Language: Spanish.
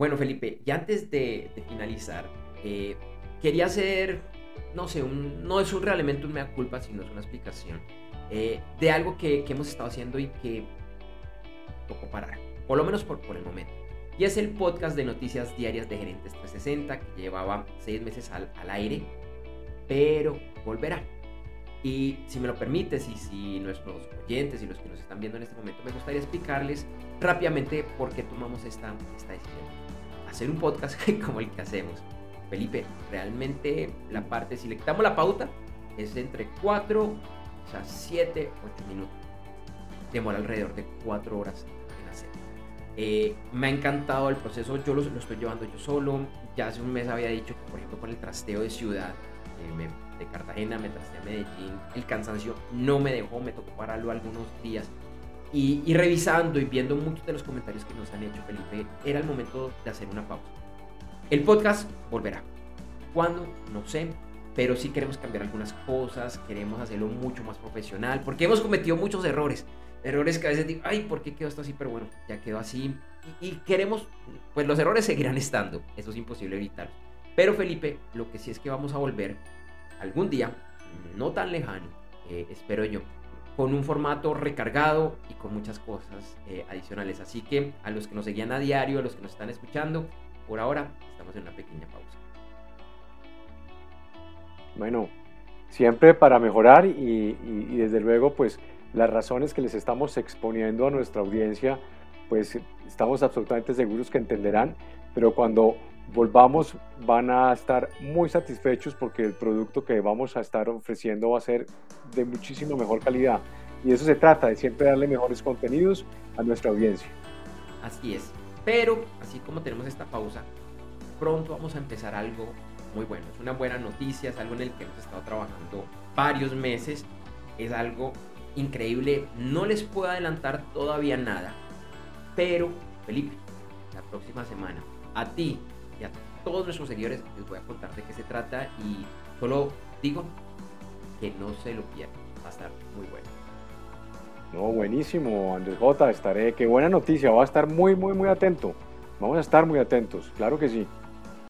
Bueno, Felipe, y antes de, finalizar, eh, quería hacer, no sé, no es un realmente un mea culpa, sino es una explicación eh, de algo que, hemos estado haciendo y que tocó parar, por lo menos por, por el momento. Y es el podcast de noticias diarias de Gerentes 360 que llevaba seis meses al, aire, pero volverá. Y si me lo permites y si nuestros oyentes y los que nos están viendo en este momento, me gustaría explicarles rápidamente por qué tomamos esta decisión. Hacer un podcast como el que hacemos. Felipe, realmente la parte, si le quitamos la pauta, es entre 4, o sea, 7, 8 minutos. Demora alrededor de 4 horas en hacer. Eh, me ha encantado el proceso, yo lo, lo, estoy llevando yo solo. Ya hace un mes había dicho que, por ejemplo, con el trasteo de ciudad, eh, me de Cartagena, me trasté a Medellín, el cansancio no me dejó, me tocó pararlo algunos días. Y, revisando y viendo muchos de los comentarios que nos han hecho, Felipe, era el momento de hacer una pausa. El podcast volverá. ¿Cuándo? No sé, pero sí queremos cambiar algunas cosas, queremos hacerlo mucho más profesional, porque hemos cometido muchos errores. Errores que a veces digo, ay, ¿por qué quedó esto así? Pero bueno, ya quedó así. Y, y queremos, pues los errores seguirán estando, eso es imposible evitar. Pero Felipe, lo que sí es que vamos a volver algún día, no tan lejano, eh, espero yo, con un formato recargado y con muchas cosas eh, adicionales. Así que a los que nos seguían a diario, a los que nos están escuchando, por ahora estamos en una pequeña pausa. Bueno, siempre para mejorar y, y desde luego pues las razones que les estamos exponiendo a nuestra audiencia pues estamos absolutamente seguros que entenderán, pero cuando volvamos van a estar muy satisfechos porque el producto que vamos a estar ofreciendo va a ser de muchísimo mejor calidad. Y eso se trata, de siempre darle mejores contenidos a nuestra audiencia. Así es. Pero, así como tenemos esta pausa, pronto vamos a empezar algo muy bueno. Es una buena noticia, es algo en el que hemos estado trabajando varios meses. Es algo increíble. No les puedo adelantar todavía nada. Pero, Felipe, la próxima semana, a ti y a todos nuestros seguidores les voy a contar de qué se trata y solo digo que no se lo pierdan, va a estar muy bueno. No, buenísimo, Andrés J, estaré, qué buena noticia, va a estar muy, muy, muy atento. Vamos a estar muy atentos, claro que sí.